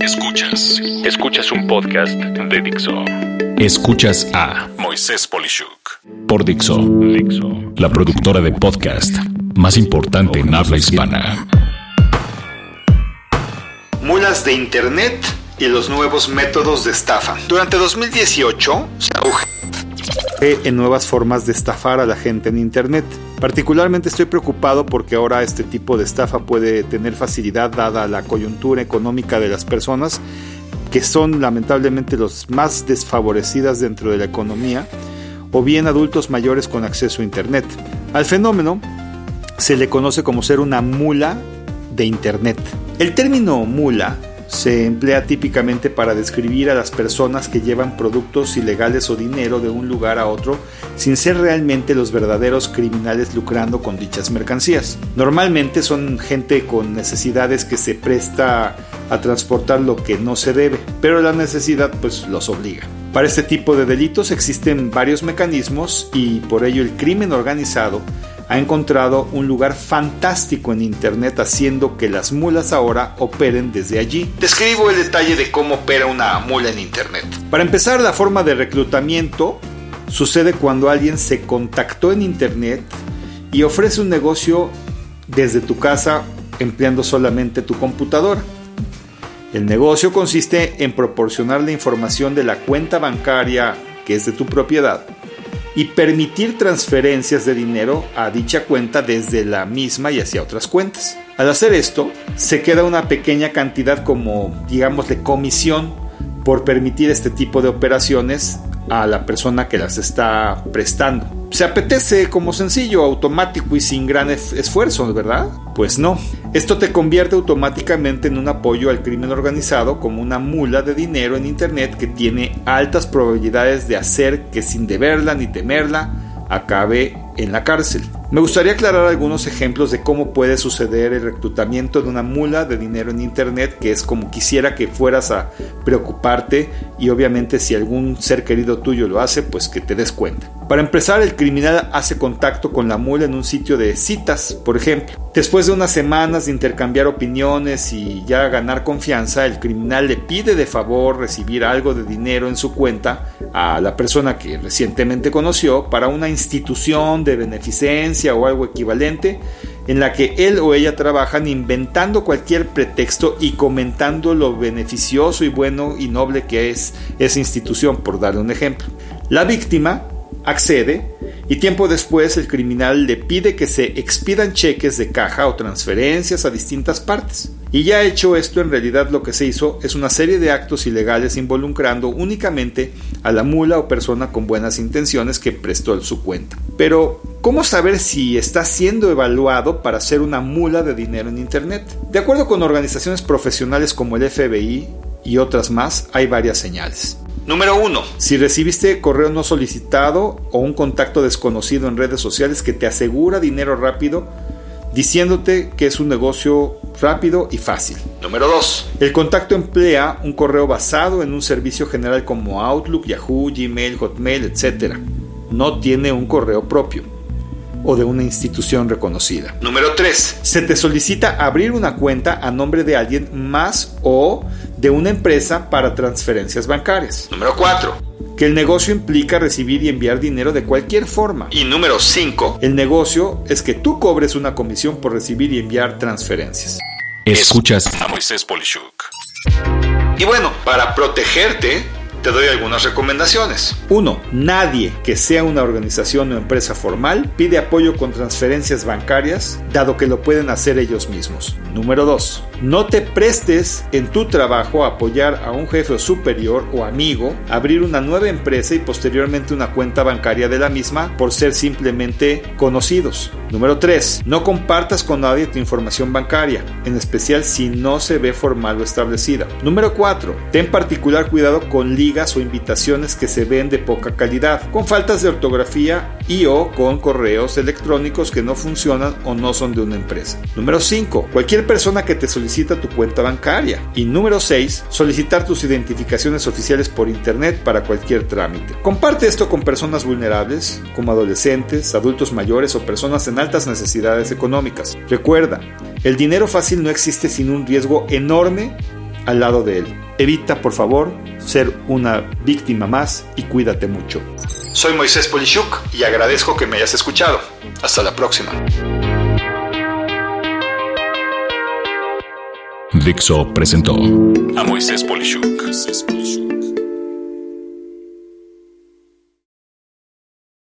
Escuchas. Escuchas un podcast de Dixo. Escuchas a Moisés Polishuk por Dixo. Dixo. La productora de podcast más importante en habla hispana. Mulas de Internet y los nuevos métodos de estafa. Durante 2018 se en nuevas formas de estafar a la gente en Internet. Particularmente estoy preocupado porque ahora este tipo de estafa puede tener facilidad dada la coyuntura económica de las personas que son lamentablemente los más desfavorecidas dentro de la economía o bien adultos mayores con acceso a Internet. Al fenómeno se le conoce como ser una mula de Internet. El término mula se emplea típicamente para describir a las personas que llevan productos ilegales o dinero de un lugar a otro sin ser realmente los verdaderos criminales lucrando con dichas mercancías. Normalmente son gente con necesidades que se presta a transportar lo que no se debe, pero la necesidad pues los obliga. Para este tipo de delitos existen varios mecanismos y por ello el crimen organizado ha encontrado un lugar fantástico en Internet haciendo que las mulas ahora operen desde allí. Describo el detalle de cómo opera una mula en Internet. Para empezar, la forma de reclutamiento sucede cuando alguien se contactó en Internet y ofrece un negocio desde tu casa empleando solamente tu computadora. El negocio consiste en proporcionar la información de la cuenta bancaria que es de tu propiedad y permitir transferencias de dinero a dicha cuenta desde la misma y hacia otras cuentas. Al hacer esto, se queda una pequeña cantidad como, digamos, de comisión por permitir este tipo de operaciones a la persona que las está prestando. Se apetece como sencillo, automático y sin gran esfuerzo, ¿verdad? Pues no. Esto te convierte automáticamente en un apoyo al crimen organizado como una mula de dinero en Internet que tiene altas probabilidades de hacer que sin deberla ni temerla acabe en la cárcel. Me gustaría aclarar algunos ejemplos de cómo puede suceder el reclutamiento de una mula de dinero en Internet, que es como quisiera que fueras a preocuparte y obviamente si algún ser querido tuyo lo hace, pues que te des cuenta. Para empezar, el criminal hace contacto con la mula en un sitio de citas, por ejemplo. Después de unas semanas de intercambiar opiniones y ya ganar confianza, el criminal le pide de favor recibir algo de dinero en su cuenta a la persona que recientemente conoció para una institución de beneficencia o algo equivalente en la que él o ella trabajan inventando cualquier pretexto y comentando lo beneficioso y bueno y noble que es esa institución, por darle un ejemplo. La víctima accede y tiempo después el criminal le pide que se expidan cheques de caja o transferencias a distintas partes. Y ya hecho esto, en realidad lo que se hizo es una serie de actos ilegales involucrando únicamente a la mula o persona con buenas intenciones que prestó su cuenta. Pero, ¿cómo saber si está siendo evaluado para ser una mula de dinero en Internet? De acuerdo con organizaciones profesionales como el FBI y otras más, hay varias señales. Número 1. Si recibiste correo no solicitado o un contacto desconocido en redes sociales que te asegura dinero rápido, diciéndote que es un negocio rápido y fácil. Número 2. El contacto emplea un correo basado en un servicio general como Outlook, Yahoo, Gmail, Hotmail, etc. No tiene un correo propio o de una institución reconocida. Número 3. Se te solicita abrir una cuenta a nombre de alguien más o de una empresa para transferencias bancarias. Número 4 que el negocio implica recibir y enviar dinero de cualquier forma. Y número 5, el negocio es que tú cobres una comisión por recibir y enviar transferencias. Escuchas a Moisés Polishuk. Y bueno, para protegerte, te doy algunas recomendaciones. 1. Nadie que sea una organización o empresa formal pide apoyo con transferencias bancarias, dado que lo pueden hacer ellos mismos. Número 2. No te prestes en tu trabajo a apoyar a un jefe superior o amigo, abrir una nueva empresa y posteriormente una cuenta bancaria de la misma por ser simplemente conocidos. Número 3. No compartas con nadie tu información bancaria, en especial si no se ve formal o establecida. Número 4. Ten particular cuidado con ligas o invitaciones que se ven de poca calidad, con faltas de ortografía y o con correos electrónicos que no funcionan o no son de una empresa. Número 5. Cualquier persona que te solicita tu cuenta bancaria. Y número 6. Solicitar tus identificaciones oficiales por internet para cualquier trámite. Comparte esto con personas vulnerables, como adolescentes, adultos mayores o personas en altas necesidades económicas. Recuerda, el dinero fácil no existe sin un riesgo enorme al lado de él. Evita, por favor, ser una víctima más y cuídate mucho. Soy Moisés Polishuk y agradezco que me hayas escuchado. Hasta la próxima. Dixo presentó a Moisés Polishuk